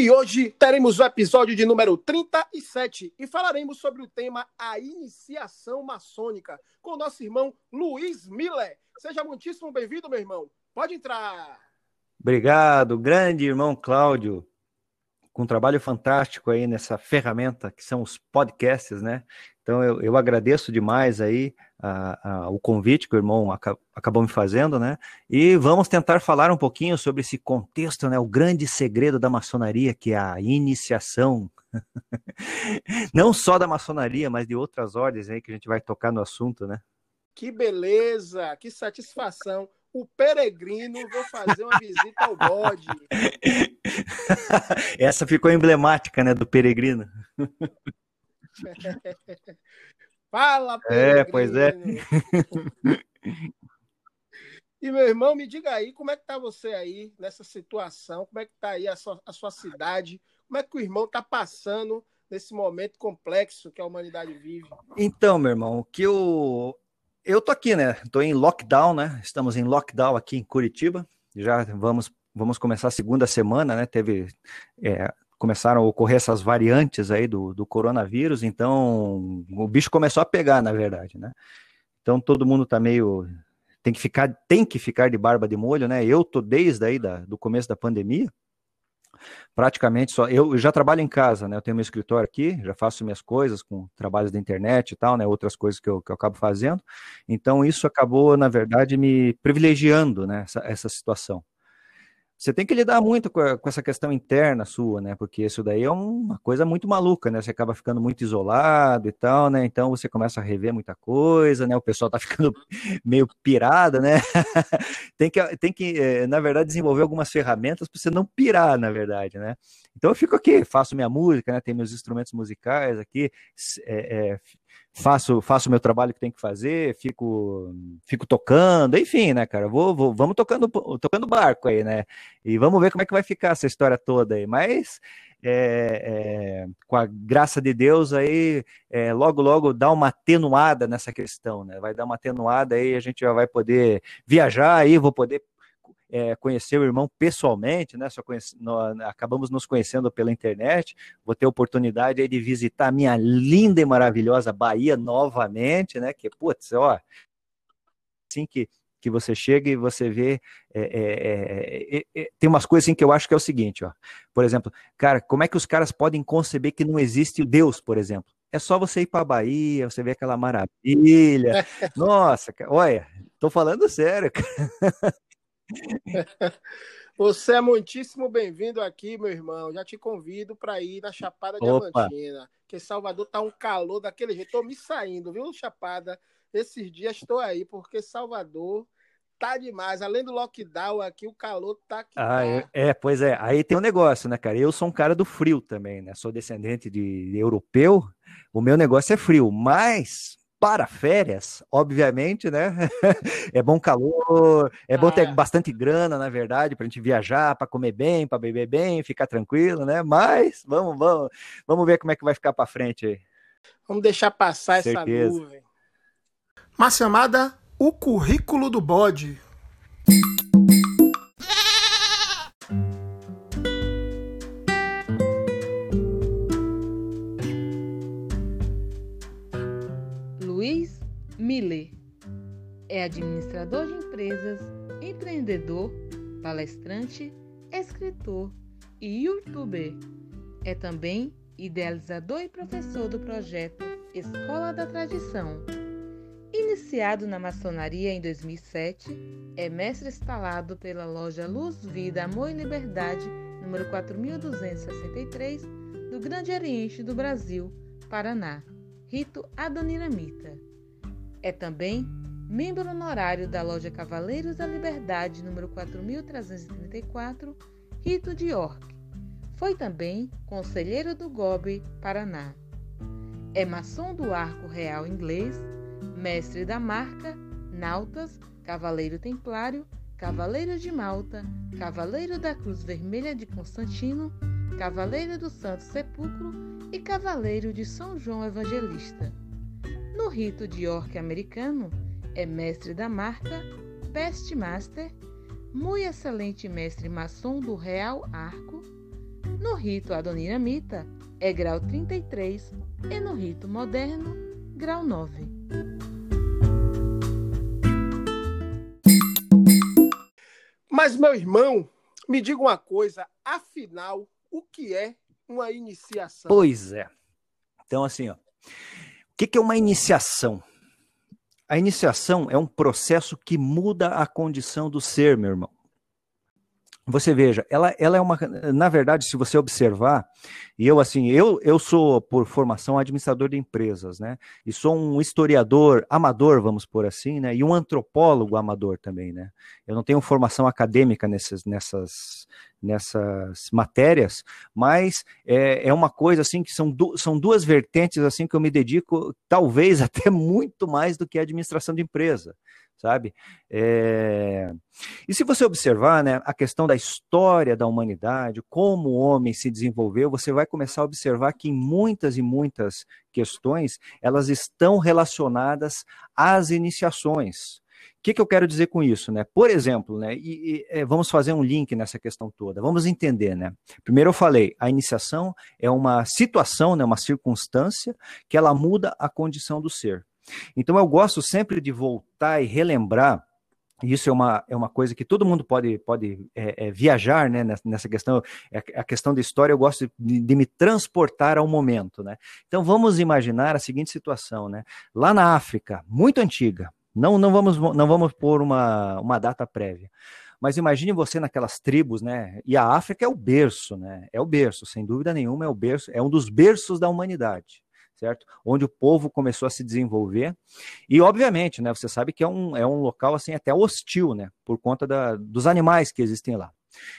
E hoje teremos o episódio de número 37 e falaremos sobre o tema A Iniciação Maçônica com nosso irmão Luiz Miller. Seja muitíssimo bem-vindo, meu irmão. Pode entrar. Obrigado, grande irmão Cláudio, com um trabalho fantástico aí nessa ferramenta que são os podcasts, né? Então eu, eu agradeço demais aí a, a, o convite que o irmão aca, acabou me fazendo, né? E vamos tentar falar um pouquinho sobre esse contexto, né? O grande segredo da maçonaria, que é a iniciação. Não só da maçonaria, mas de outras ordens aí que a gente vai tocar no assunto, né? Que beleza, que satisfação. O peregrino, vou fazer uma visita ao bode. Essa ficou emblemática, né, do peregrino. Fala, peregrino. É, pois é. E meu irmão, me diga aí, como é que tá você aí nessa situação? Como é que tá aí a sua, a sua cidade? Como é que o irmão tá passando nesse momento complexo que a humanidade vive? Então, meu irmão, o que eu eu tô aqui, né? Tô em lockdown, né? Estamos em lockdown aqui em Curitiba. Já vamos vamos começar a segunda semana, né? Teve é, começaram a ocorrer essas variantes aí do, do coronavírus, então o bicho começou a pegar, na verdade, né? Então todo mundo tá meio tem que ficar tem que ficar de barba de molho, né? Eu tô desde aí da, do começo da pandemia, praticamente só eu, eu já trabalho em casa, né? Eu tenho meu escritório aqui, já faço minhas coisas com trabalhos da internet e tal, né? Outras coisas que eu, que eu acabo fazendo. Então isso acabou, na verdade, me privilegiando, né? Essa, essa situação você tem que lidar muito com, a, com, essa questão interna sua, né? Porque isso daí é uma coisa muito maluca, né? Você acaba ficando muito isolado e tal, né? Então você começa a rever muita coisa, né? O pessoal tá ficando meio pirado, né? tem que, tem que eh, na verdade, desenvolver algumas ferramentas para você não pirar, na verdade, né? Então eu fico aqui, faço minha música, né? Tem meus instrumentos musicais aqui, é, é, faço faço o meu trabalho que tem que fazer, fico fico tocando, enfim, né, cara? Vou, vou vamos tocando tocando barco aí, né? E vamos ver como é que vai ficar essa história toda aí. Mas é, é, com a graça de Deus aí, é, logo logo dá uma atenuada nessa questão, né? Vai dar uma atenuada aí, a gente já vai poder viajar aí, vou poder é, conhecer o irmão pessoalmente, né? Só conhece, nós, acabamos nos conhecendo pela internet. Vou ter oportunidade aí de visitar a minha linda e maravilhosa Bahia novamente, né? Que, putz, ó, assim que, que você chega e você vê. É, é, é, é, tem umas coisas assim que eu acho que é o seguinte, ó. Por exemplo, cara, como é que os caras podem conceber que não existe o Deus, por exemplo? É só você ir para a Bahia, você vê aquela maravilha. Nossa, olha, tô falando sério, cara. Você é muitíssimo bem-vindo aqui, meu irmão. Já te convido para ir na Chapada Diamantina, que Salvador tá um calor daquele jeito. Tô me saindo, viu, Chapada? Esses dias estou aí, porque Salvador tá demais. Além do lockdown aqui, o calor tá aqui. Ah, é, é, pois é. Aí tem um negócio, né, cara? Eu sou um cara do frio também, né? Sou descendente de, de europeu. O meu negócio é frio, mas para férias, obviamente, né? é bom calor, é bom ter ah. bastante grana, na verdade, para a gente viajar, para comer bem, para beber bem, ficar tranquilo, né? Mas vamos, vamos, vamos ver como é que vai ficar para frente aí. Vamos deixar passar Certeza. essa nuvem. Uma chamada O Currículo do Bode. É administrador de empresas, empreendedor, palestrante, escritor e youtuber. É também idealizador e professor do projeto Escola da Tradição. Iniciado na maçonaria em 2007, é mestre instalado pela loja Luz, Vida, Amor e Liberdade, número 4263, do Grande Oriente do Brasil, Paraná, Rito Adoniramita. É também membro honorário da loja Cavaleiros da Liberdade, número 4334, Rito de York. Foi também conselheiro do GOB Paraná. É maçom do Arco Real Inglês, mestre da marca, nautas, cavaleiro templário, cavaleiro de Malta, cavaleiro da Cruz Vermelha de Constantino, cavaleiro do Santo Sepulcro e cavaleiro de São João Evangelista. No rito de orc americano, é mestre da marca, Best Master, muito excelente mestre maçom do Real Arco. No rito adoniramita, é grau 33 e no rito moderno, grau 9. Mas, meu irmão, me diga uma coisa, afinal, o que é uma iniciação? Pois é. Então, assim, ó, o que é uma iniciação? A iniciação é um processo que muda a condição do ser, meu irmão. Você veja, ela, ela é uma. Na verdade, se você observar, e eu assim, eu, eu sou por formação administrador de empresas, né? E sou um historiador amador, vamos por assim, né? E um antropólogo amador também, né? Eu não tenho formação acadêmica nessas, nessas, nessas matérias, mas é, é uma coisa assim que são, du são duas vertentes assim que eu me dedico, talvez até muito mais do que a administração de empresa sabe? É... E se você observar né, a questão da história da humanidade, como o homem se desenvolveu, você vai começar a observar que em muitas e muitas questões elas estão relacionadas às iniciações. O que, que, eu quero dizer com isso, né? Por exemplo, né? E, e, é, vamos fazer um link nessa questão toda. Vamos entender, né? Primeiro eu falei, a iniciação é uma situação, né? Uma circunstância que ela muda a condição do ser. Então eu gosto sempre de voltar e relembrar isso é uma, é uma coisa que todo mundo pode, pode é, é, viajar né, nessa questão. É a questão da história, eu gosto de, de, me transportar ao momento. Né? Então vamos imaginar a seguinte situação: né? lá na África, muito antiga, não, não, vamos, não vamos pôr uma, uma data prévia. Mas imagine você naquelas tribos, né? E a África é o berço, né? É o berço, sem dúvida nenhuma, é o berço, é um dos berços da humanidade certo? Onde o povo começou a se desenvolver. E, obviamente, né, você sabe que é um, é um local assim até hostil, né? Por conta da, dos animais que existem lá.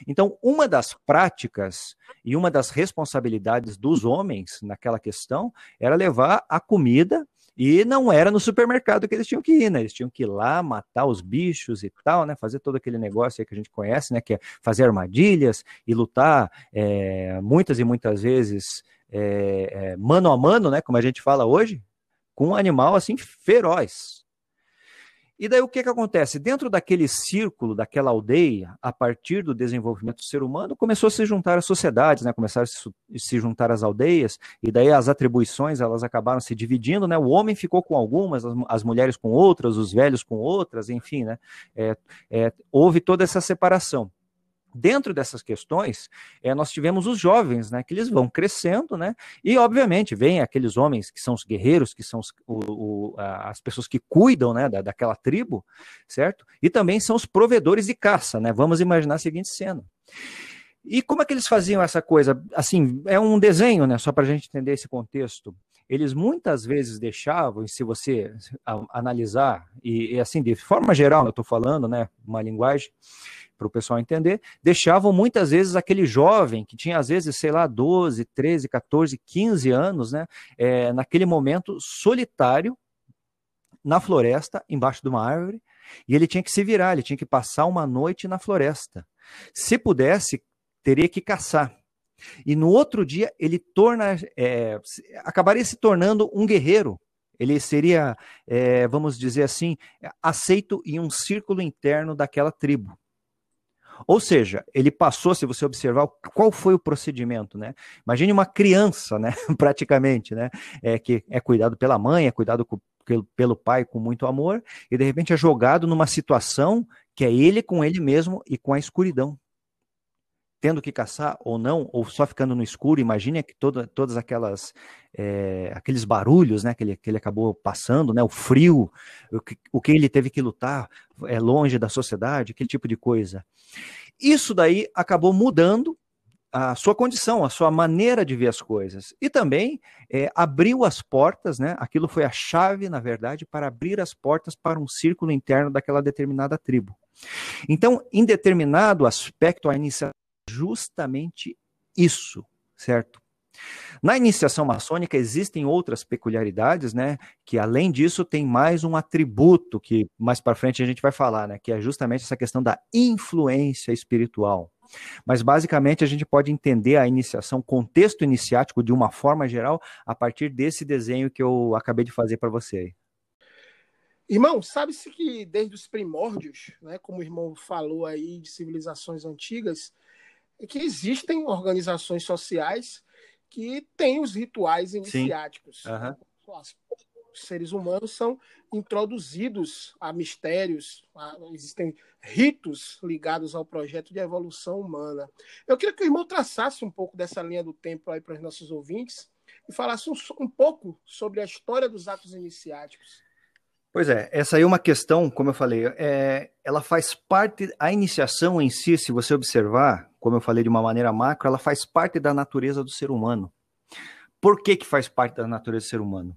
Então, uma das práticas e uma das responsabilidades dos homens naquela questão era levar a comida e não era no supermercado que eles tinham que ir, né? Eles tinham que ir lá matar os bichos e tal, né? Fazer todo aquele negócio que a gente conhece, né? Que é fazer armadilhas e lutar é, muitas e muitas vezes é, é, mano a mano, né, como a gente fala hoje, com um animal assim feroz. E daí o que, que acontece? Dentro daquele círculo, daquela aldeia, a partir do desenvolvimento do ser humano, começou a se juntar as sociedades, né? começaram a se, juntar as aldeias, e daí as atribuições elas acabaram se dividindo, né? O homem ficou com algumas, as, as mulheres com outras, os velhos com outras, enfim, né? É, é, houve toda essa separação. Dentro dessas questões, é, nós tivemos os jovens, né, que eles vão crescendo, né, e obviamente vem aqueles homens que são os guerreiros, que são os, o, o, as pessoas que cuidam, né, da, daquela tribo, certo? E também são os provedores de caça, né? Vamos imaginar a seguinte cena. E como é que eles faziam essa coisa? Assim, é um desenho, né, só para a gente entender esse contexto. Eles muitas vezes deixavam, e se você analisar, e, e assim, de forma geral, eu estou falando, né, uma linguagem, para o pessoal entender, deixavam muitas vezes aquele jovem que tinha às vezes, sei lá, 12, 13, 14, 15 anos, né, é, naquele momento solitário na floresta, embaixo de uma árvore, e ele tinha que se virar, ele tinha que passar uma noite na floresta. Se pudesse, teria que caçar. E no outro dia ele torna, é, acabaria se tornando um guerreiro. Ele seria, é, vamos dizer assim, aceito em um círculo interno daquela tribo. Ou seja, ele passou, se você observar, qual foi o procedimento, né? Imagine uma criança, né? Praticamente, né? É, que é cuidado pela mãe, é cuidado com, pelo, pelo pai com muito amor, e de repente é jogado numa situação que é ele com ele mesmo e com a escuridão tendo que caçar ou não, ou só ficando no escuro, imagine que toda, todas aquelas é, aqueles barulhos, né, que ele, que ele acabou passando, né, o frio, o que, o que ele teve que lutar é longe da sociedade, aquele tipo de coisa. Isso daí acabou mudando a sua condição, a sua maneira de ver as coisas. E também é, abriu as portas, né? Aquilo foi a chave, na verdade, para abrir as portas para um círculo interno daquela determinada tribo. Então, em determinado aspecto, a iniciativa justamente isso, certo? Na iniciação maçônica existem outras peculiaridades, né? Que além disso tem mais um atributo que mais para frente a gente vai falar, né? Que é justamente essa questão da influência espiritual. Mas basicamente a gente pode entender a iniciação, contexto iniciático de uma forma geral, a partir desse desenho que eu acabei de fazer para você. Irmão, sabe-se que desde os primórdios, né, como o irmão falou aí de civilizações antigas, é que existem organizações sociais que têm os rituais iniciáticos. Uhum. Os seres humanos são introduzidos a mistérios, a, existem ritos ligados ao projeto de evolução humana. Eu queria que o irmão traçasse um pouco dessa linha do tempo aí para os nossos ouvintes e falasse um, um pouco sobre a história dos atos iniciáticos. Pois é, essa aí é uma questão, como eu falei, é, ela faz parte, a iniciação em si, se você observar, como eu falei de uma maneira macro, ela faz parte da natureza do ser humano. Por que, que faz parte da natureza do ser humano?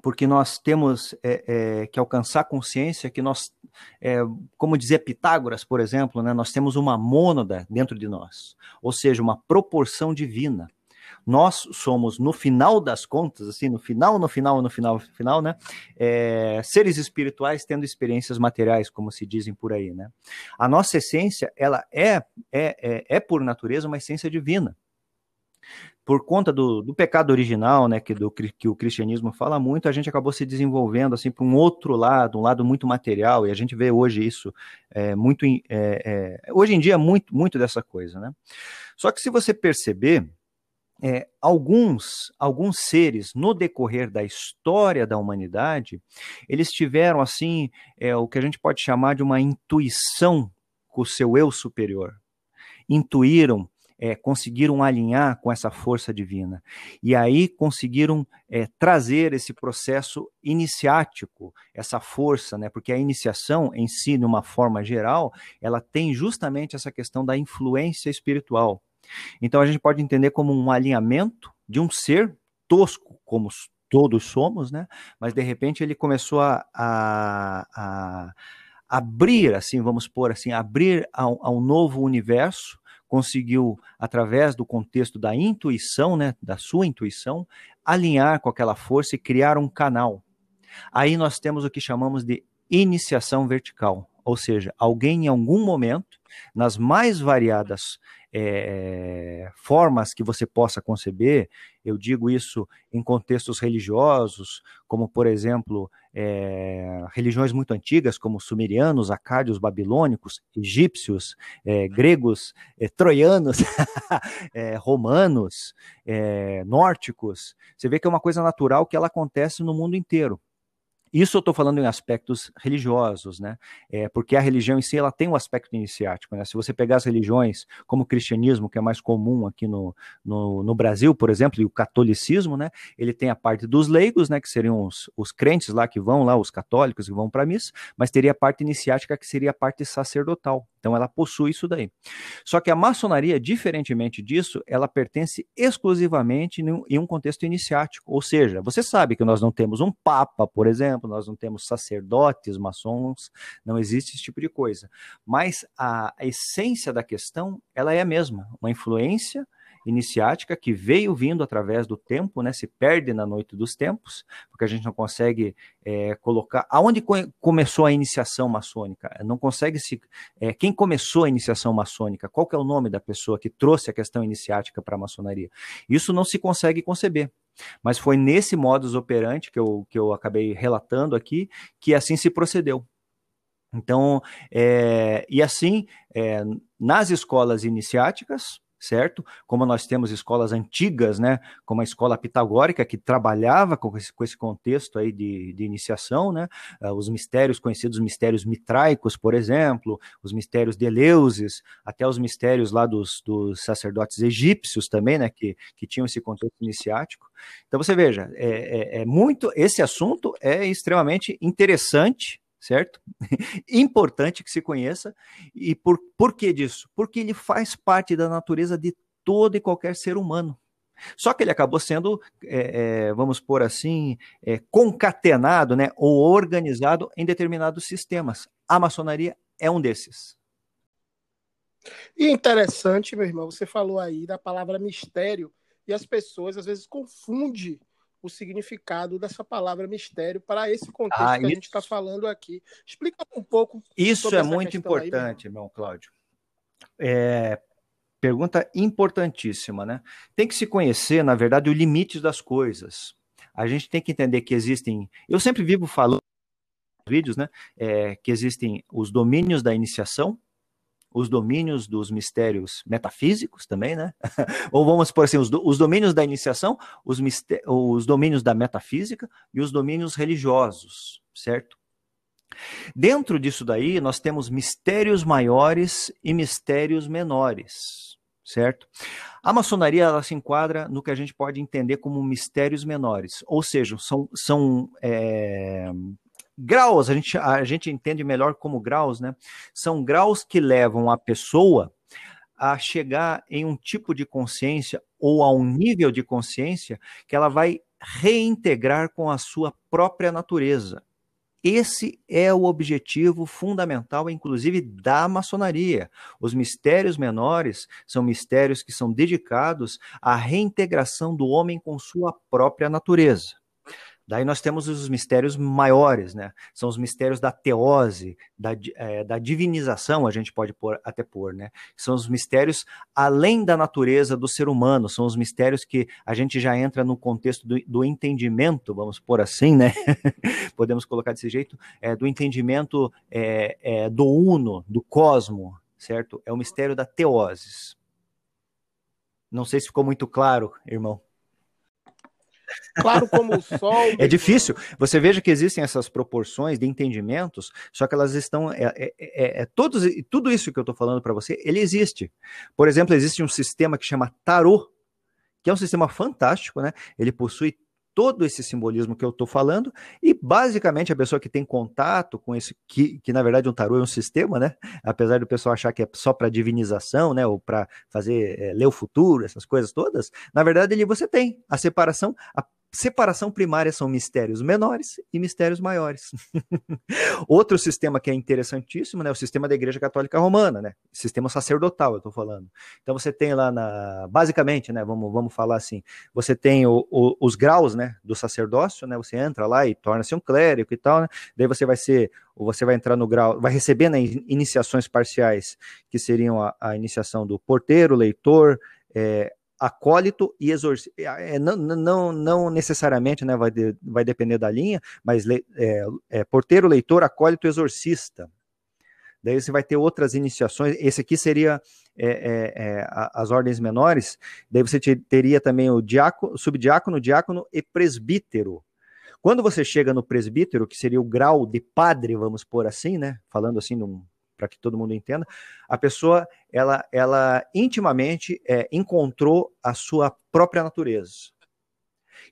Porque nós temos é, é, que alcançar consciência que nós, é, como dizia Pitágoras, por exemplo, né, nós temos uma mônada dentro de nós, ou seja, uma proporção divina nós somos, no final das contas, assim, no final, no final, no final, no final, né? É, seres espirituais tendo experiências materiais, como se dizem por aí, né? A nossa essência, ela é, é, é, é por natureza uma essência divina por conta do, do, pecado original, né, que, do, que o cristianismo fala muito, a gente acabou se desenvolvendo assim para um outro lado, um lado muito material, e a gente vê hoje isso é, muito, é, é, hoje em dia muito, muito dessa coisa, né? Só que se você perceber, é, alguns, alguns seres no decorrer da história da humanidade, eles tiveram assim é, o que a gente pode chamar de uma intuição com o seu eu superior. Intuíram, é, conseguiram alinhar com essa força divina. E aí conseguiram é, trazer esse processo iniciático, essa força, né? Porque a iniciação em si, de uma forma geral, ela tem justamente essa questão da influência espiritual. Então a gente pode entender como um alinhamento de um ser tosco, como todos somos, né? Mas de repente ele começou a, a, a abrir, assim, vamos pôr assim, abrir a, um novo universo, conseguiu, através do contexto da intuição, né, da sua intuição, alinhar com aquela força e criar um canal. Aí nós temos o que chamamos de iniciação vertical, ou seja, alguém em algum momento, nas mais variadas é, formas que você possa conceber, eu digo isso em contextos religiosos, como, por exemplo, é, religiões muito antigas, como sumerianos, acádios, babilônicos, egípcios, é, gregos, troianos, romanos, nórdicos. Você vê que é uma coisa natural que ela acontece no mundo inteiro. Isso eu estou falando em aspectos religiosos, né? É, porque a religião em si ela tem um aspecto iniciático. Né? Se você pegar as religiões, como o cristianismo, que é mais comum aqui no, no, no, Brasil, por exemplo, e o catolicismo, né? Ele tem a parte dos leigos, né? Que seriam os, os crentes lá que vão lá, os católicos que vão para a missa, mas teria a parte iniciática que seria a parte sacerdotal. Então ela possui isso daí. Só que a maçonaria, diferentemente disso, ela pertence exclusivamente em um contexto iniciático. Ou seja, você sabe que nós não temos um papa, por exemplo, nós não temos sacerdotes, maçons, não existe esse tipo de coisa. Mas a, a essência da questão, ela é a mesma, uma influência iniciática que veio vindo através do tempo, né, se perde na noite dos tempos, porque a gente não consegue é, colocar. Aonde co começou a iniciação maçônica? Não consegue se. É, quem começou a iniciação maçônica? Qual é o nome da pessoa que trouxe a questão iniciática para a maçonaria? Isso não se consegue conceber. Mas foi nesse modus operandi que eu, que eu acabei relatando aqui que assim se procedeu. Então, é, e assim, é, nas escolas iniciáticas, certo? Como nós temos escolas antigas, né, como a escola pitagórica, que trabalhava com esse, com esse contexto aí de, de iniciação, né, uh, os mistérios conhecidos, mistérios mitraicos, por exemplo, os mistérios de Eleusis, até os mistérios lá dos, dos sacerdotes egípcios também, né, que, que tinham esse contexto iniciático. Então você veja, é, é, é muito, esse assunto é extremamente interessante, certo? Importante que se conheça. E por, por que disso? Porque ele faz parte da natureza de todo e qualquer ser humano. Só que ele acabou sendo, é, é, vamos por assim, é, concatenado, né, ou organizado em determinados sistemas. A maçonaria é um desses. E interessante, meu irmão, você falou aí da palavra mistério, e as pessoas às vezes confundem o significado dessa palavra mistério para esse contexto ah, que isso... a gente está falando aqui. Explica um pouco. Isso é muito importante, aí, irmão Cláudio. É, pergunta importantíssima, né? Tem que se conhecer, na verdade, o limite das coisas. A gente tem que entender que existem. Eu sempre vivo falando vídeos, né? É, que existem os domínios da iniciação, os domínios dos mistérios metafísicos também, né? Ou vamos por assim, os, do, os domínios da iniciação, os, os domínios da metafísica e os domínios religiosos, certo? Dentro disso daí, nós temos mistérios maiores e mistérios menores, certo? A maçonaria ela se enquadra no que a gente pode entender como mistérios menores, ou seja, são, são é, Graus, a gente, a gente entende melhor como graus, né? São graus que levam a pessoa a chegar em um tipo de consciência ou a um nível de consciência que ela vai reintegrar com a sua própria natureza. Esse é o objetivo fundamental, inclusive, da maçonaria. Os mistérios menores são mistérios que são dedicados à reintegração do homem com sua própria natureza. Daí nós temos os mistérios maiores, né? São os mistérios da teose, da, é, da divinização, a gente pode pôr, até pôr, né? São os mistérios além da natureza do ser humano, são os mistérios que a gente já entra no contexto do, do entendimento, vamos pôr assim, né? Podemos colocar desse jeito, é, do entendimento é, é, do uno, do cosmo, certo? É o mistério da teose. Não sei se ficou muito claro, irmão. Claro como o sol. é difícil. Você veja que existem essas proporções de entendimentos, só que elas estão. É, é, é, é todos, tudo isso que eu estou falando para você, ele existe. Por exemplo, existe um sistema que chama Tarot, que é um sistema fantástico, né? Ele possui todo esse simbolismo que eu estou falando, e basicamente a pessoa que tem contato com esse, que, que na verdade um tarô é um sistema, né? Apesar do pessoal achar que é só para divinização, né? Ou para fazer é, ler o futuro, essas coisas todas, na verdade ali você tem a separação, a separação primária são mistérios menores e mistérios maiores. Outro sistema que é interessantíssimo, né, é o sistema da Igreja Católica Romana, né, sistema sacerdotal, eu estou falando. Então você tem lá na, basicamente, né, vamos, vamos falar assim, você tem o, o, os graus, né, do sacerdócio, né, você entra lá e torna-se um clérigo e tal, né, daí você vai ser, você vai entrar no grau, vai receber né, iniciações parciais, que seriam a, a iniciação do porteiro, leitor, é, acólito e exorcista. É, não, não, não necessariamente né, vai, de, vai depender da linha, mas le, é, é, porteiro, leitor, acólito, exorcista. Daí você vai ter outras iniciações. Esse aqui seria é, é, é as ordens menores. Daí você teria também o diácono, subdiácono, diácono e presbítero. Quando você chega no presbítero, que seria o grau de padre, vamos pôr assim, né? Falando assim num para que todo mundo entenda, a pessoa ela, ela intimamente é, encontrou a sua própria natureza.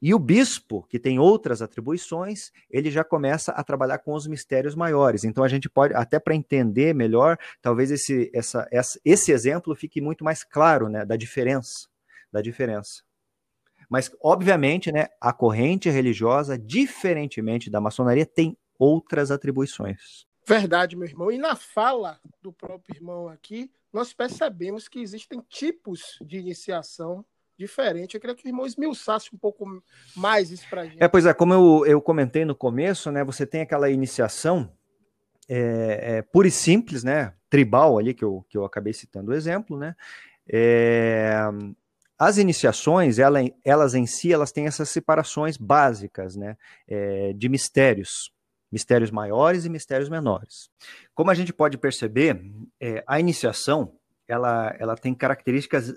E o bispo, que tem outras atribuições, ele já começa a trabalhar com os mistérios maiores. Então a gente pode, até para entender melhor, talvez esse, essa, essa, esse exemplo fique muito mais claro, né, da diferença, da diferença. Mas, obviamente, né, a corrente religiosa, diferentemente da maçonaria, tem outras atribuições. Verdade, meu irmão. E na fala do próprio irmão aqui, nós percebemos que existem tipos de iniciação diferente. Eu queria que o irmão esmiuçasse um pouco mais isso para gente. É, pois é, como eu, eu comentei no começo, né? Você tem aquela iniciação é, é, pura e simples, né? Tribal ali, que eu, que eu acabei citando o exemplo, né? É, as iniciações, ela, elas em si, elas têm essas separações básicas, né? É, de mistérios mistérios maiores e mistérios menores. Como a gente pode perceber, é, a iniciação ela, ela tem características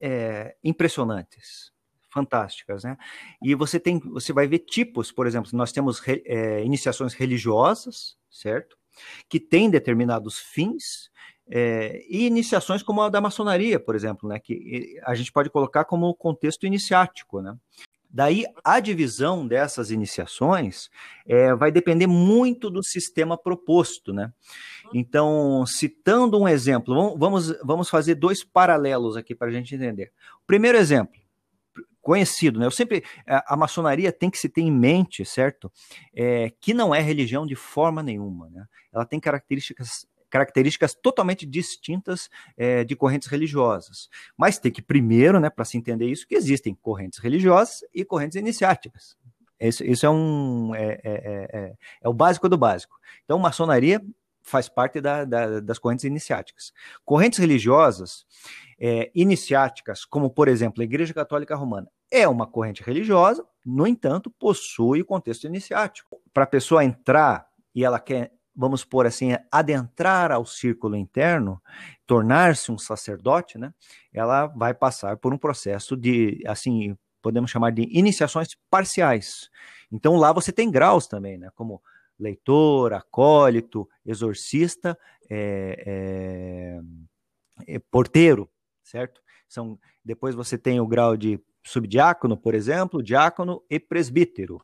é, impressionantes, fantásticas, né? E você tem, você vai ver tipos, por exemplo, nós temos é, iniciações religiosas, certo? Que têm determinados fins é, e iniciações como a da maçonaria, por exemplo, né, que a gente pode colocar como contexto iniciático, né? Daí, a divisão dessas iniciações é, vai depender muito do sistema proposto, né? Então, citando um exemplo, vamos, vamos fazer dois paralelos aqui para a gente entender. O primeiro exemplo, conhecido, né? Eu sempre, a, a maçonaria tem que se ter em mente, certo? É, que não é religião de forma nenhuma, né? Ela tem características características totalmente distintas é, de correntes religiosas. Mas tem que primeiro, né, para se entender isso, que existem correntes religiosas e correntes iniciáticas. Isso, isso é um é, é, é, é o básico do básico. Então, maçonaria faz parte da, da, das correntes iniciáticas. Correntes religiosas é, iniciáticas, como por exemplo a Igreja Católica Romana, é uma corrente religiosa, no entanto, possui contexto iniciático. Para a pessoa entrar e ela quer, vamos por assim, adentrar ao círculo interno, tornar-se um sacerdote, né? Ela vai passar por um processo de, assim, podemos chamar de iniciações parciais. Então lá você tem graus também, né? Como leitor, acólito, exorcista, é, é, é, porteiro, certo? São, depois você tem o grau de subdiácono, por exemplo, diácono e presbítero.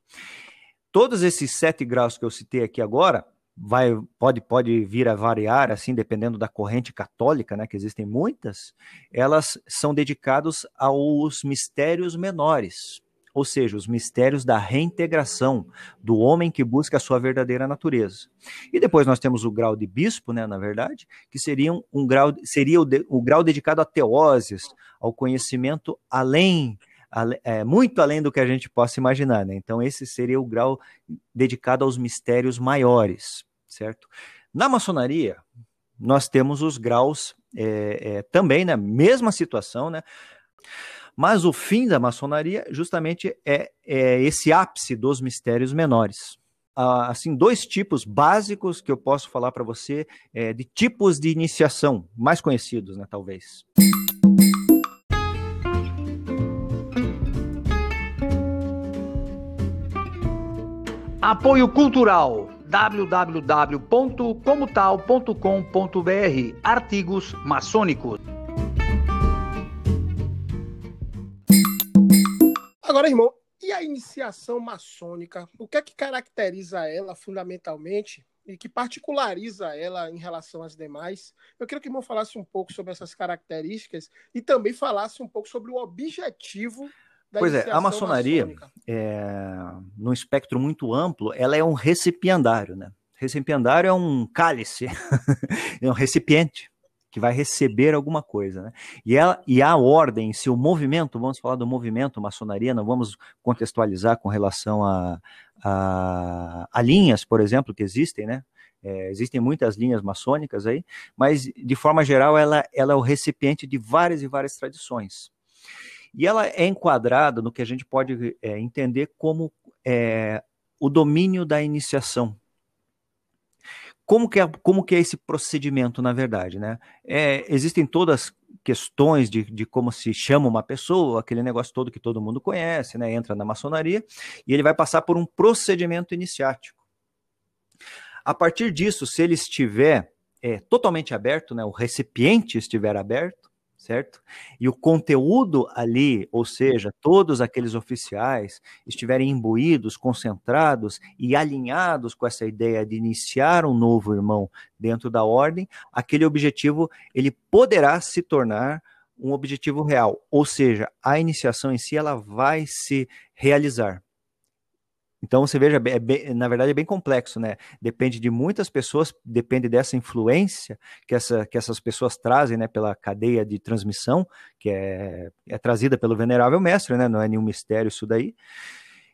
Todos esses sete graus que eu citei aqui agora, vai, pode, pode vir a variar, assim, dependendo da corrente católica, né, que existem muitas, elas são dedicados aos mistérios menores, ou seja, os mistérios da reintegração do homem que busca a sua verdadeira natureza. E depois nós temos o grau de bispo, né, na verdade, que seria um, grau, seria o, de, o, grau dedicado a teoses, ao conhecimento além, é, muito além do que a gente possa imaginar. Né? Então esse seria o grau dedicado aos mistérios maiores, certo? Na maçonaria, nós temos os graus é, é, também né, mesma situação, né? Mas o fim da maçonaria justamente é, é esse ápice dos mistérios menores. Ah, assim, dois tipos básicos que eu posso falar para você é, de tipos de iniciação mais conhecidos, né, talvez. Apoio Cultural www.comotal.com.br Artigos maçônicos Agora, irmão, e a iniciação maçônica? O que é que caracteriza ela fundamentalmente e que particulariza ela em relação às demais? Eu queria que o irmão falasse um pouco sobre essas características e também falasse um pouco sobre o objetivo Pois é, a maçonaria, é, num espectro muito amplo, ela é um recipiendário, né? Recipiendário é um cálice, é um recipiente que vai receber alguma coisa. Né? E, ela, e a ordem, se o movimento, vamos falar do movimento maçonaria, não vamos contextualizar com relação a, a, a linhas, por exemplo, que existem, né? É, existem muitas linhas maçônicas aí, mas de forma geral ela, ela é o recipiente de várias e várias tradições. E ela é enquadrada no que a gente pode é, entender como é, o domínio da iniciação, como que é, como que é esse procedimento, na verdade, né? É, existem todas questões de, de como se chama uma pessoa, aquele negócio todo que todo mundo conhece, né? Entra na maçonaria e ele vai passar por um procedimento iniciático. A partir disso, se ele estiver é, totalmente aberto, né? O recipiente estiver aberto, certo? E o conteúdo ali, ou seja, todos aqueles oficiais estiverem imbuídos, concentrados e alinhados com essa ideia de iniciar um novo irmão dentro da ordem, aquele objetivo ele poderá se tornar um objetivo real, ou seja, a iniciação em si ela vai se realizar. Então você veja, é bem, na verdade é bem complexo, né? Depende de muitas pessoas, depende dessa influência que, essa, que essas pessoas trazem, né? Pela cadeia de transmissão que é, é trazida pelo venerável mestre, né? Não é nenhum mistério isso daí.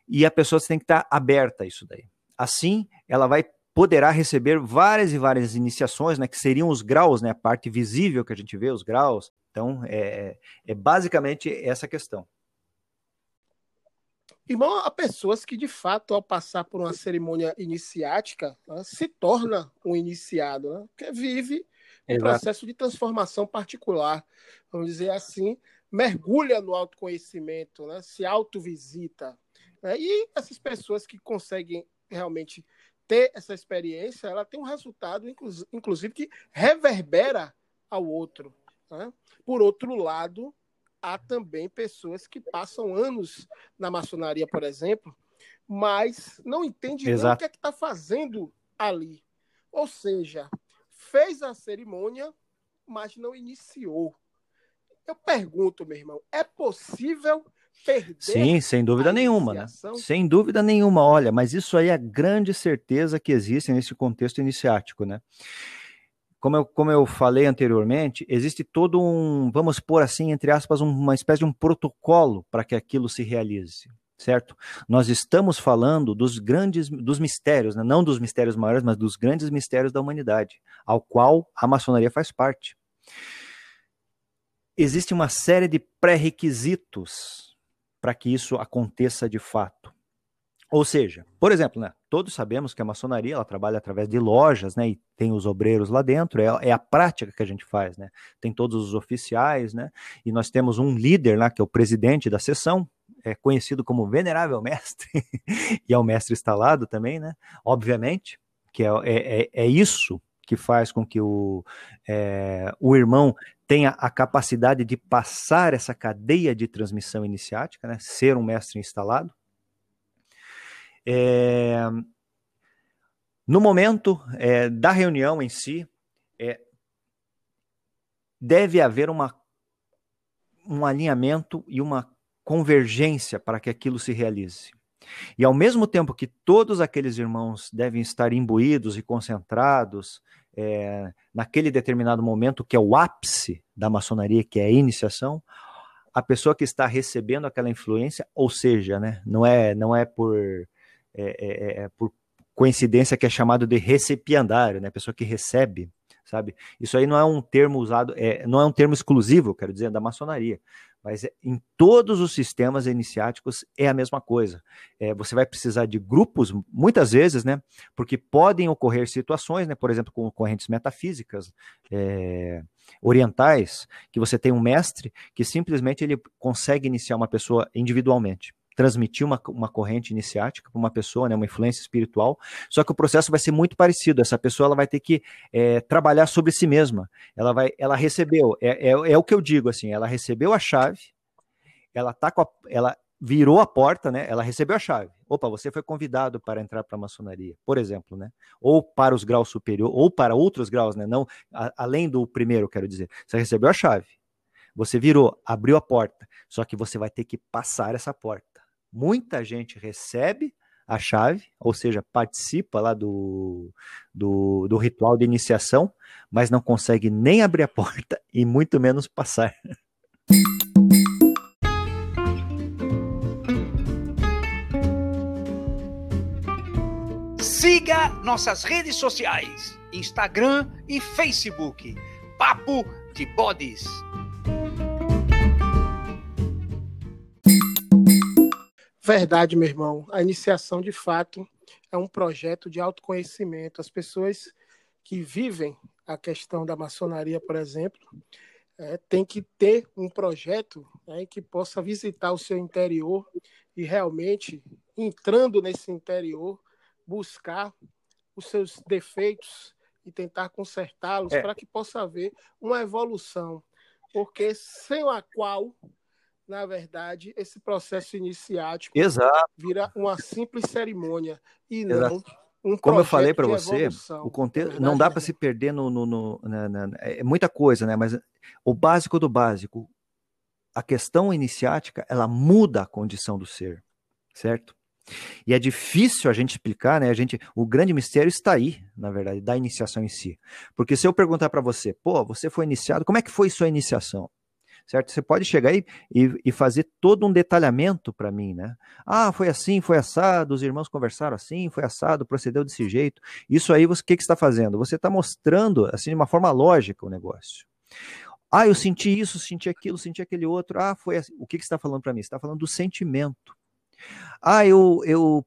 E a pessoa tem que estar aberta a isso daí. Assim, ela vai poderá receber várias e várias iniciações, né? Que seriam os graus, né? A parte visível que a gente vê, os graus. Então, é, é basicamente essa questão. Irmão, há pessoas que, de fato, ao passar por uma cerimônia iniciática, né, se torna um iniciado, né, que vive um Exato. processo de transformação particular, vamos dizer assim, mergulha no autoconhecimento, né, se autovisita. Né, e essas pessoas que conseguem realmente ter essa experiência, ela tem um resultado, inclusive, que reverbera ao outro. Né? Por outro lado, há também pessoas que passam anos na maçonaria, por exemplo, mas não entendem o que é que está fazendo ali. Ou seja, fez a cerimônia, mas não iniciou. Eu pergunto, meu irmão, é possível perder? Sim, sem dúvida nenhuma, né? Sem dúvida nenhuma. Olha, mas isso aí é a grande certeza que existe nesse contexto iniciático, né? Como eu, como eu falei anteriormente, existe todo um, vamos pôr assim, entre aspas, uma espécie de um protocolo para que aquilo se realize, certo? Nós estamos falando dos grandes, dos mistérios, né? não dos mistérios maiores, mas dos grandes mistérios da humanidade, ao qual a maçonaria faz parte. Existe uma série de pré-requisitos para que isso aconteça de fato. Ou seja, por exemplo, né, todos sabemos que a maçonaria ela trabalha através de lojas, né, e tem os obreiros lá dentro, é, é, a prática que a gente faz, né, tem todos os oficiais, né, e nós temos um líder lá, que é o presidente da sessão, é conhecido como Venerável Mestre, e é o mestre instalado também, né, obviamente, que é, é, é, é isso que faz com que o, é, o irmão tenha a capacidade de passar essa cadeia de transmissão iniciática, né, ser um mestre instalado, é, no momento é, da reunião em si, é, deve haver uma, um alinhamento e uma convergência para que aquilo se realize. E ao mesmo tempo que todos aqueles irmãos devem estar imbuídos e concentrados é, naquele determinado momento que é o ápice da maçonaria, que é a iniciação, a pessoa que está recebendo aquela influência, ou seja, né, não é não é por é é, é, é, por coincidência que é chamado de recipiendário, né? Pessoa que recebe, sabe? Isso aí não é um termo usado, é, não é um termo exclusivo, quero dizer, da maçonaria, mas é, em todos os sistemas iniciáticos é a mesma coisa. É, você vai precisar de grupos, muitas vezes, né? Porque podem ocorrer situações, né? Por exemplo, com correntes metafísicas é, orientais, que você tem um mestre que simplesmente ele consegue iniciar uma pessoa individualmente transmitir uma, uma corrente iniciática para uma pessoa, né, uma influência espiritual, só que o processo vai ser muito parecido. Essa pessoa ela vai ter que é, trabalhar sobre si mesma. Ela vai, ela recebeu, é, é, é, o que eu digo assim, ela recebeu a chave, ela tá com a, ela virou a porta, né? Ela recebeu a chave. Opa, você foi convidado para entrar para a maçonaria, por exemplo, né? Ou para os graus superiores, ou para outros graus, né? Não, a, além do primeiro, quero dizer. Você recebeu a chave. Você virou, abriu a porta, só que você vai ter que passar essa porta. Muita gente recebe a chave, ou seja, participa lá do, do, do, ritual de iniciação, mas não consegue nem abrir a porta e muito menos passar. Siga nossas redes sociais: Instagram e Facebook. Papo de Bodes. Verdade, meu irmão. A iniciação, de fato, é um projeto de autoconhecimento. As pessoas que vivem a questão da maçonaria, por exemplo, é, tem que ter um projeto né, que possa visitar o seu interior e realmente, entrando nesse interior, buscar os seus defeitos e tentar consertá-los é. para que possa haver uma evolução. Porque sem a qual na verdade, esse processo iniciático Exato. vira uma simples cerimônia e não Exato. um Como eu falei para você, o contexto não dá para se perder no, no, no na, na, é muita coisa, né? Mas o básico do básico, a questão iniciática, ela muda a condição do ser, certo? E é difícil a gente explicar, né? A gente, o grande mistério está aí, na verdade, da iniciação em si. Porque se eu perguntar para você, pô, você foi iniciado, como é que foi sua iniciação? Certo? Você pode chegar aí e, e fazer todo um detalhamento para mim, né? Ah, foi assim, foi assado, os irmãos conversaram assim, foi assado, procedeu desse jeito. Isso aí, o que, que está fazendo? Você está mostrando, assim, de uma forma lógica o negócio. Ah, eu senti isso, senti aquilo, senti aquele outro. Ah, foi assim. O que, que você está falando para mim? Você está falando do sentimento. Ah, eu, eu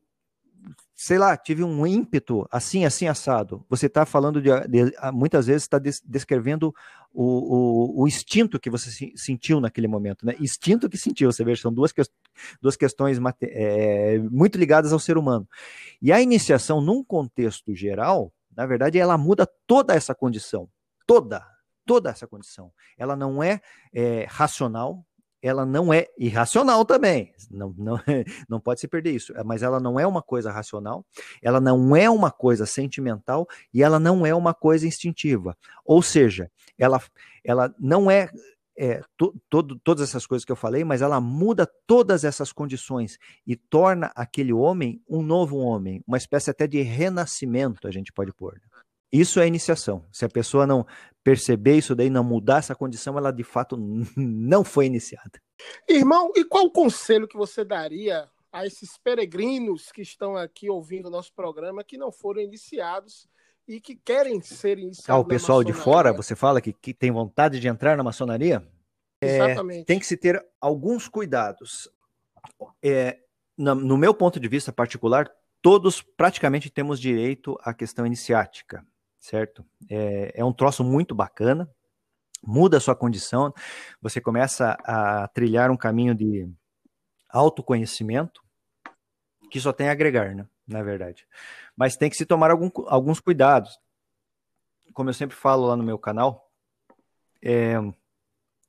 sei lá, tive um ímpeto assim, assim, assado. Você está falando de, de, muitas vezes está descrevendo o, o, o, instinto que você sentiu naquele momento, né? Instinto que sentiu, você vê, são duas, que, duas questões é, muito ligadas ao ser humano. E a iniciação, num contexto geral, na verdade, ela muda toda essa condição, toda, toda essa condição. Ela não é, é racional, ela não é irracional também, não, não, não pode se perder isso, mas ela não é uma coisa racional, ela não é uma coisa sentimental e ela não é uma coisa instintiva. Ou seja, ela, ela não é, é to, todo, todas essas coisas que eu falei, mas ela muda todas essas condições e torna aquele homem um novo homem, uma espécie até de renascimento, a gente pode pôr. Isso é iniciação. Se a pessoa não perceber isso daí, não mudar essa condição, ela de fato não foi iniciada. Irmão, e qual o conselho que você daria a esses peregrinos que estão aqui ouvindo o nosso programa que não foram iniciados e que querem ser iniciados? Ah, o pessoal de fora, você fala que, que tem vontade de entrar na maçonaria? Exatamente. É, tem que se ter alguns cuidados. É, no, no meu ponto de vista particular, todos praticamente temos direito à questão iniciática, certo? É, é um troço muito bacana, muda a sua condição, você começa a trilhar um caminho de autoconhecimento que só tem a agregar, né? Na verdade. Mas tem que se tomar algum, alguns cuidados. Como eu sempre falo lá no meu canal, é,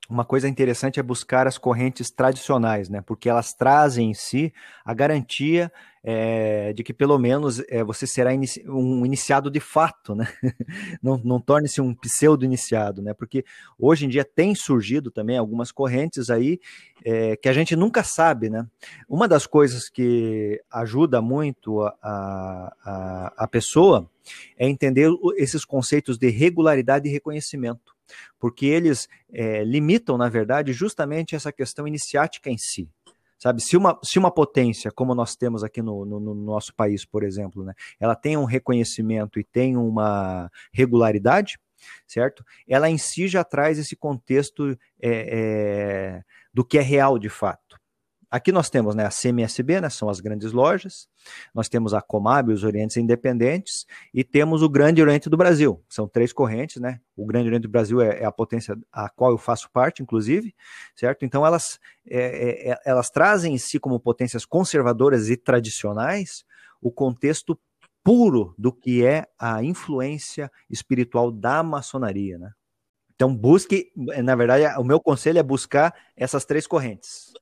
uma coisa interessante é buscar as correntes tradicionais, né? Porque elas trazem em si a garantia é, de que pelo menos é, você será inici um iniciado de fato, né? não, não torne-se um pseudo-iniciado, né? Porque hoje em dia tem surgido também algumas correntes aí é, que a gente nunca sabe, né? Uma das coisas que ajuda muito a, a, a pessoa é entender esses conceitos de regularidade e reconhecimento porque eles é, limitam, na verdade, justamente essa questão iniciática em si. Sabe, se uma, se uma potência, como nós temos aqui no, no, no nosso país, por exemplo, né, ela tem um reconhecimento e tem uma regularidade, certo? Ela em si já traz esse contexto é, é, do que é real de fato. Aqui nós temos né, a CMSB, né, são as grandes lojas, nós temos a Comab, os Orientes Independentes, e temos o Grande Oriente do Brasil. São três correntes, né? O Grande Oriente do Brasil é, é a potência a qual eu faço parte, inclusive, certo? Então elas, é, é, é, elas trazem em si como potências conservadoras e tradicionais o contexto puro do que é a influência espiritual da maçonaria, né? Então busque, na verdade, o meu conselho é buscar essas três correntes.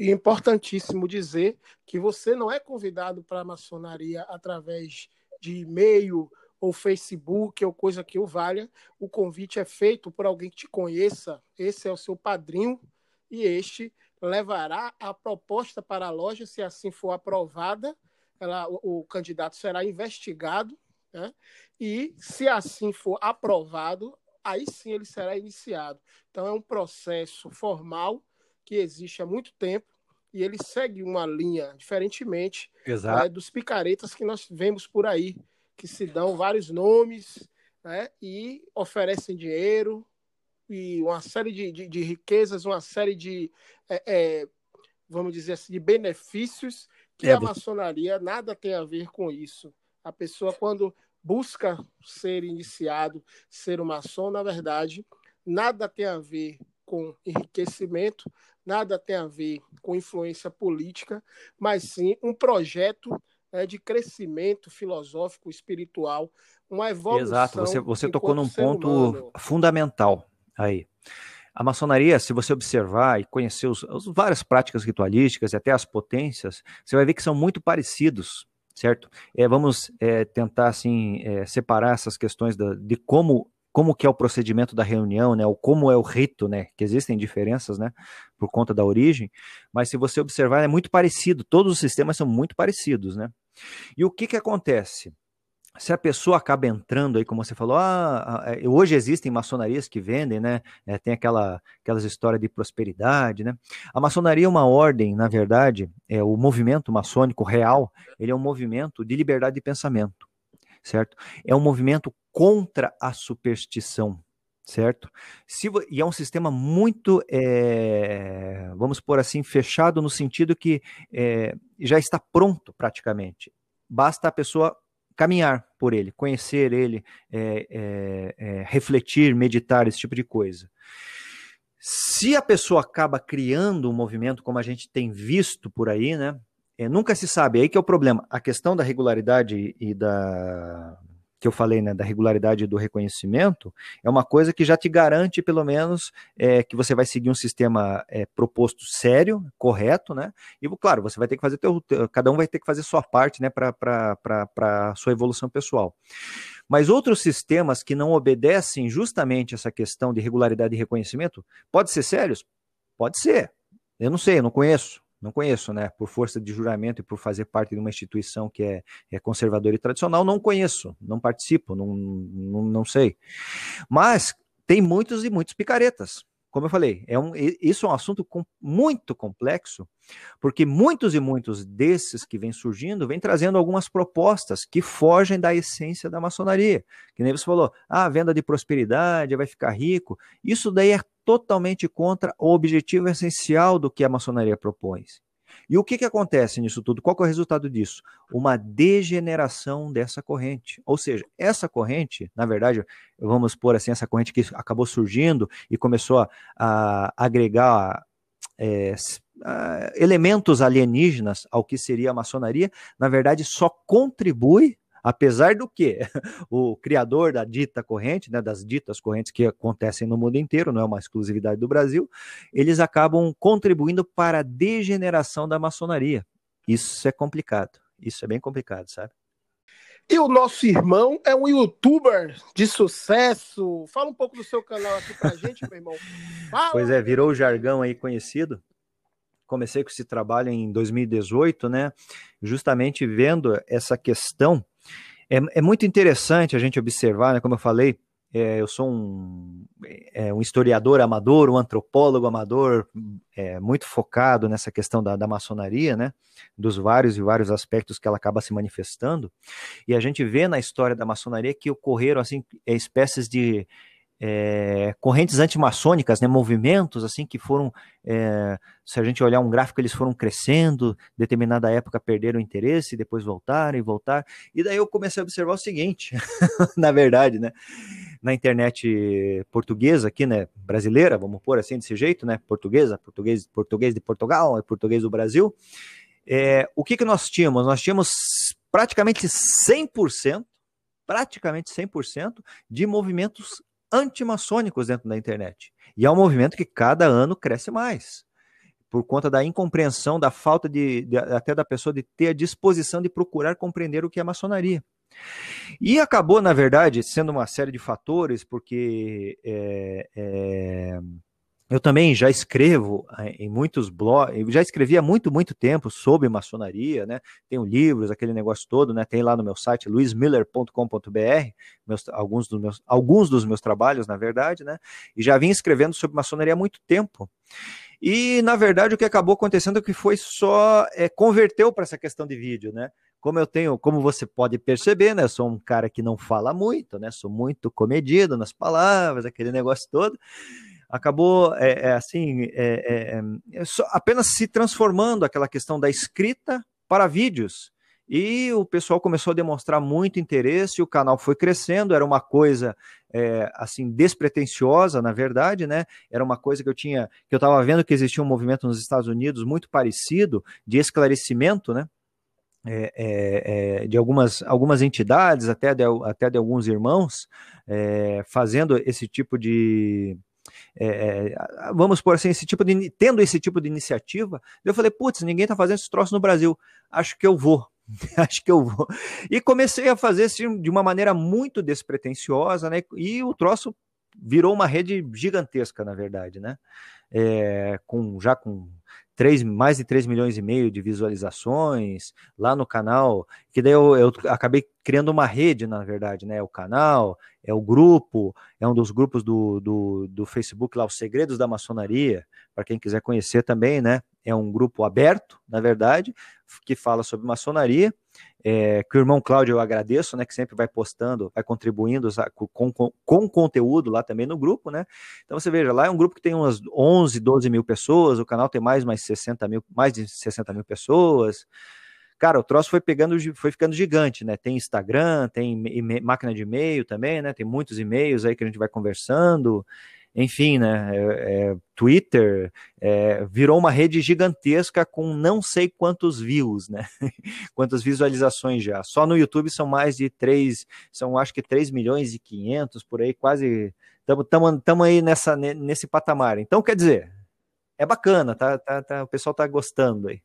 E é importantíssimo dizer que você não é convidado para a maçonaria através de e-mail ou Facebook ou coisa que o valha. O convite é feito por alguém que te conheça. Esse é o seu padrinho e este levará a proposta para a loja, se assim for aprovada, ela, o, o candidato será investigado, né? e se assim for aprovado, aí sim ele será iniciado. Então é um processo formal que existe há muito tempo e ele segue uma linha diferentemente né, dos picaretas que nós vemos por aí, que se dão vários nomes né, e oferecem dinheiro e uma série de, de, de riquezas, uma série de, é, é, vamos dizer assim, de benefícios que é, a maçonaria nada tem a ver com isso. A pessoa, quando busca ser iniciado, ser um maçom, na verdade, nada tem a ver com enriquecimento, nada tem a ver com influência política, mas sim um projeto é, de crescimento filosófico, espiritual, uma evolução. Exato, você, você tocou num ponto humano. fundamental aí. A maçonaria, se você observar e conhecer os, as várias práticas ritualísticas e até as potências, você vai ver que são muito parecidos, certo? É, vamos é, tentar assim é, separar essas questões da, de como como que é o procedimento da reunião, né, ou como é o rito, né, que existem diferenças, né, por conta da origem, mas se você observar é muito parecido, todos os sistemas são muito parecidos, né. E o que que acontece? Se a pessoa acaba entrando aí, como você falou, ah, é, hoje existem maçonarias que vendem, né? É, tem aquela, aquelas histórias de prosperidade, né? A maçonaria é uma ordem, na verdade, é o movimento maçônico real, ele é um movimento de liberdade de pensamento certo? É um movimento contra a superstição, certo? Se, e é um sistema muito, é, vamos por assim, fechado no sentido que é, já está pronto praticamente. Basta a pessoa caminhar por ele, conhecer ele, é, refletir, meditar, esse tipo de coisa. Se a pessoa acaba criando um movimento, como a gente tem visto por aí, né? Nunca se sabe, aí que é o problema. A questão da regularidade e da que eu falei, né, da regularidade do reconhecimento, é uma coisa que já te garante, pelo menos, é, que você vai seguir um sistema é, proposto sério, correto, né? E, claro, você vai ter que fazer, teu, cada um vai ter que fazer sua parte, né, para a sua evolução pessoal. Mas outros sistemas que não obedecem justamente essa questão de regularidade e reconhecimento, pode ser sérios? Pode ser. Eu não sei, eu não conheço Não conheço, né? Por força de juramento e por fazer parte de uma instituição que é, é conservadora e tradicional, não conheço, não participo, não, não, não sei. Mas tem muitos e muitos picaretas. Como eu falei, é um, isso é um assunto com, muito complexo, porque muitos e muitos desses que vêm surgindo vêm trazendo algumas propostas que fogem da essência da maçonaria. Que nem você falou, ah, venda de prosperidade, vai ficar rico. Isso daí é totalmente contra o objetivo essencial do que a maçonaria propõe. E o que, que acontece nisso tudo? Qual é o resultado disso? Uma degeneração dessa corrente. Ou seja, essa corrente, na verdade, vamos pôr assim, essa corrente que acabou surgindo e começou a, a agregar é, elementos alienígenas ao que seria a maçonaria, na verdade, só contribui Apesar do que o criador da dita corrente, né, das ditas correntes que acontecem no mundo inteiro, não é uma exclusividade do Brasil, eles acabam contribuindo para a degeneração da maçonaria. Isso é complicado. Isso é bem complicado, sabe? E o nosso irmão é um youtuber de sucesso. Fala um pouco do seu canal aqui pra gente, meu irmão. Fala. Pois é, virou o jargão aí conhecido. Comecei com esse trabalho em 2018, né? Justamente vendo essa questão é, é muito interessante a gente observar, né, como eu falei, é, eu sou um, é, um, historiador amador, um antropólogo amador, é, muito focado nessa questão da, da, maçonaria, né, dos vários e vários aspectos que ela acaba se manifestando, e a gente vê na história da maçonaria que ocorreram assim espécies de é, correntes antimaçônicas, né, movimentos assim que foram, é, se a gente olhar um gráfico, eles foram crescendo, determinada época perderam o interesse, depois voltaram e voltaram, e daí eu comecei a observar o seguinte, na verdade, né, na internet portuguesa aqui, né, brasileira, vamos pôr assim desse jeito, né, portuguesa, português, português de Portugal, é português do Brasil, é, o que que nós tínhamos? Nós tínhamos praticamente 100%, praticamente 100% de movimentos antimaçônicos dentro da internet. E é um movimento que cada ano cresce mais, por conta da incompreensão, da falta de, de, até da pessoa de ter a disposição de procurar compreender o que é maçonaria. E acabou, na verdade, sendo uma série de fatores, porque é, é, eu também já escrevo eh, em muitos blogs, já escrevi há muito, muito tempo sobre maçonaria, né? Tenho livros, aquele negócio todo, né? Tem lá no meu site luismiller.com.br, alguns dos meus alguns dos meus trabalhos, na verdade, né? E já vim escrevendo sobre maçonaria há muito tempo. E na verdade o que acabou acontecendo é que foi só é, converteu para essa questão de vídeo, né? Como eu tenho, como você pode perceber, né? Eu sou um cara que não fala muito, né? Sou muito comedido nas palavras, aquele negócio todo acabou é, é assim é, é, é apenas se transformando aquela questão da escrita para vídeos. E o pessoal começou a demonstrar muito interesse, o canal foi crescendo, era uma coisa é, assim despretensiosa, na verdade, né? Era uma coisa que eu tinha, que eu estava vendo que existia um movimento nos Estados Unidos muito parecido de esclarecimento, né? É, é, de algumas, algumas entidades, até de, até de alguns irmãos, fazendo esse tipo de, é, é vamos por assim, esse tipo de, tendo esse tipo de iniciativa, eu falei, putz, ninguém está fazendo esse troço no Brasil, acho que eu vou. acho que eu vou. E comecei a fazer assim, de uma maneira muito despretensiosa, né? E o troço virou uma rede gigantesca, na verdade, né? É, com já com 3, mais de 3 milhões e meio de visualizações lá no canal, que daí eu, eu, acabei criando uma rede, na verdade, né? O canal, é o grupo, é um dos grupos do, do, do Facebook lá, Os Segredos da Maçonaria, para quem quiser conhecer também, né? É um grupo aberto, na verdade, que fala sobre maçonaria é, que o irmão Cláudio eu agradeço, né, que sempre vai postando, vai contribuindo com, com, com, conteúdo lá também no grupo, né, então você veja, lá é um grupo que tem umas 11, 12 mil pessoas, o canal tem mais, mais 60 mil, mais de 60 mil pessoas, cara, o troço foi pegando, foi ficando gigante, né, tem Instagram, tem máquina de e-mail também, né, tem muitos e-mails aí que a gente vai conversando, enfim, né, é, é, Twitter é, virou uma rede gigantesca com não sei quantos views, né, quantas visualizações já. Só no YouTube são mais de 3, são acho que 3 milhões e 500, por aí, quase, estamos aí nessa, nesse patamar. Então, quer dizer, é bacana, tá, tá, tá, o pessoal tá gostando aí.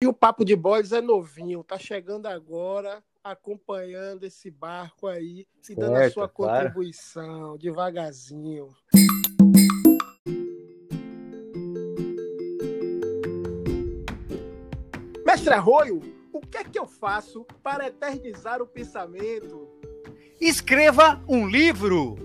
E o Papo de Boys é novinho, tá chegando agora, acompanhando esse barco aí e dando a sua claro. contribuição devagarzinho. Mestre Arroio, o que é que eu faço para eternizar o pensamento? Escreva um livro.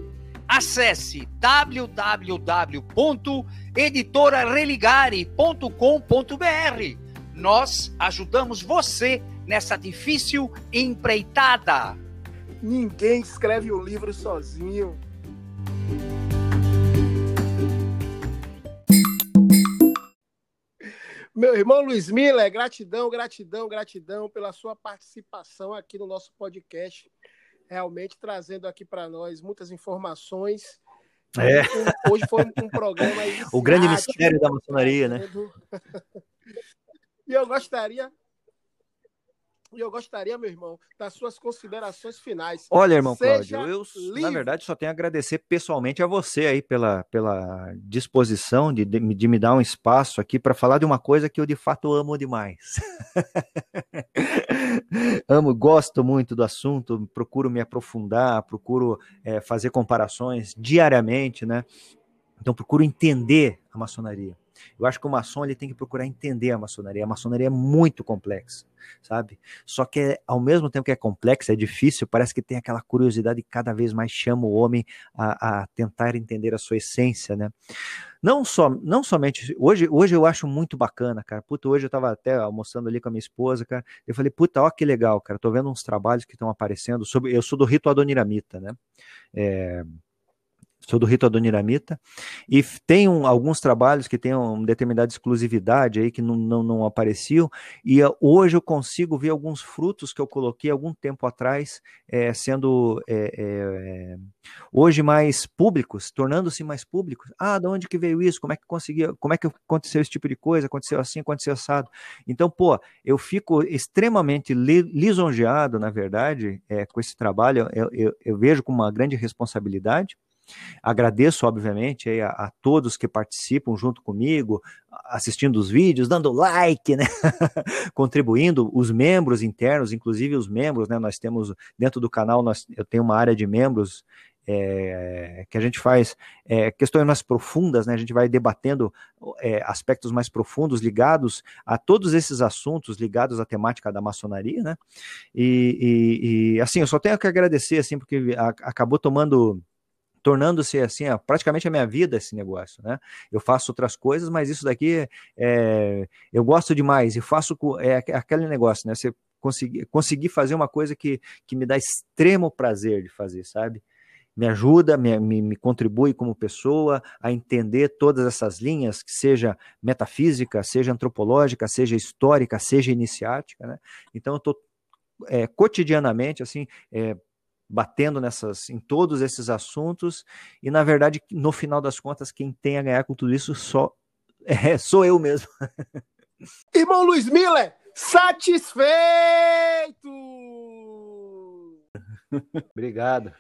Acesse www.editorareligare.com.br. Nós ajudamos você nessa difícil empreitada. Ninguém escreve um livro sozinho. Meu irmão Luiz Miller, gratidão, gratidão, gratidão pela sua participação aqui no nosso podcast. Realmente trazendo aqui para nós muitas informações. É. Hoje foi um programa. o grande mistério da maçonaria, né? e eu gostaria e eu gostaria, meu irmão, das suas considerações finais. Olha, irmão Seja Cláudio, eu, livre. na verdade, só tenho a agradecer pessoalmente a você aí pela, pela disposição de, de, de me dar um espaço aqui para falar de uma coisa que eu de fato amo demais. amo, gosto muito do assunto, procuro me aprofundar, procuro é, fazer comparações diariamente, né? Então, procuro entender a maçonaria. Eu acho que o maçom ele tem que procurar entender a maçonaria. A maçonaria é muito complexa, sabe? Só que ao mesmo tempo que é complexa, é difícil, parece que tem aquela curiosidade que cada vez mais chama o homem a, a tentar entender a sua essência, né? Não, só, não somente. Hoje, hoje eu acho muito bacana, cara. Puta, hoje eu tava até almoçando ali com a minha esposa, cara. Eu falei, puta, ó que legal, cara. Tô vendo uns trabalhos que estão aparecendo sobre. Eu sou do rito Adoniramita, né? É, sou do rito Adoniramita, e tem um, alguns trabalhos que têm uma determinada exclusividade aí que não, não, não apareciam, e uh, hoje eu consigo ver alguns frutos que eu coloquei algum tempo atrás é, sendo é, é, hoje mais públicos, tornando-se mais públicos. Ah, de onde que veio isso? Como é que conseguiu? Como é que aconteceu esse tipo de coisa? Aconteceu assim, aconteceu assado. Então, pô, eu fico extremamente li, lisonjeado, na verdade, com esse trabalho. Eu, eu, eu vejo com uma grande responsabilidade. Agradeço, obviamente, a, a, todos que participam junto comigo, assistindo os vídeos, dando like, né? contribuindo, os membros internos, inclusive os membros, né? Nós temos dentro do canal, nós, eu tenho uma área de membros é, que a gente faz é, questões mais profundas, né? A gente vai debatendo é, aspectos mais profundos ligados a todos esses assuntos ligados à temática da maçonaria, né? E, e, e assim, eu só tenho que agradecer, assim, porque a, acabou tomando tornando-se assim, ó, praticamente a minha vida esse negócio, né? Eu faço outras coisas, mas isso daqui é, eu gosto demais e faço é aquele negócio, né? Você conseguir, conseguir fazer uma coisa que, que me dá extremo prazer de fazer, sabe? Me ajuda, me, me, me contribui como pessoa a entender todas essas linhas, que seja metafísica, seja antropológica, seja histórica, seja iniciática, né? Então eu estou é, cotidianamente assim é, batendo nessas, em todos esses assuntos, e na verdade, no final das contas, quem tem a ganhar com tudo isso só é, sou eu mesmo. Irmão Luiz Miller, satisfeito! Obrigado.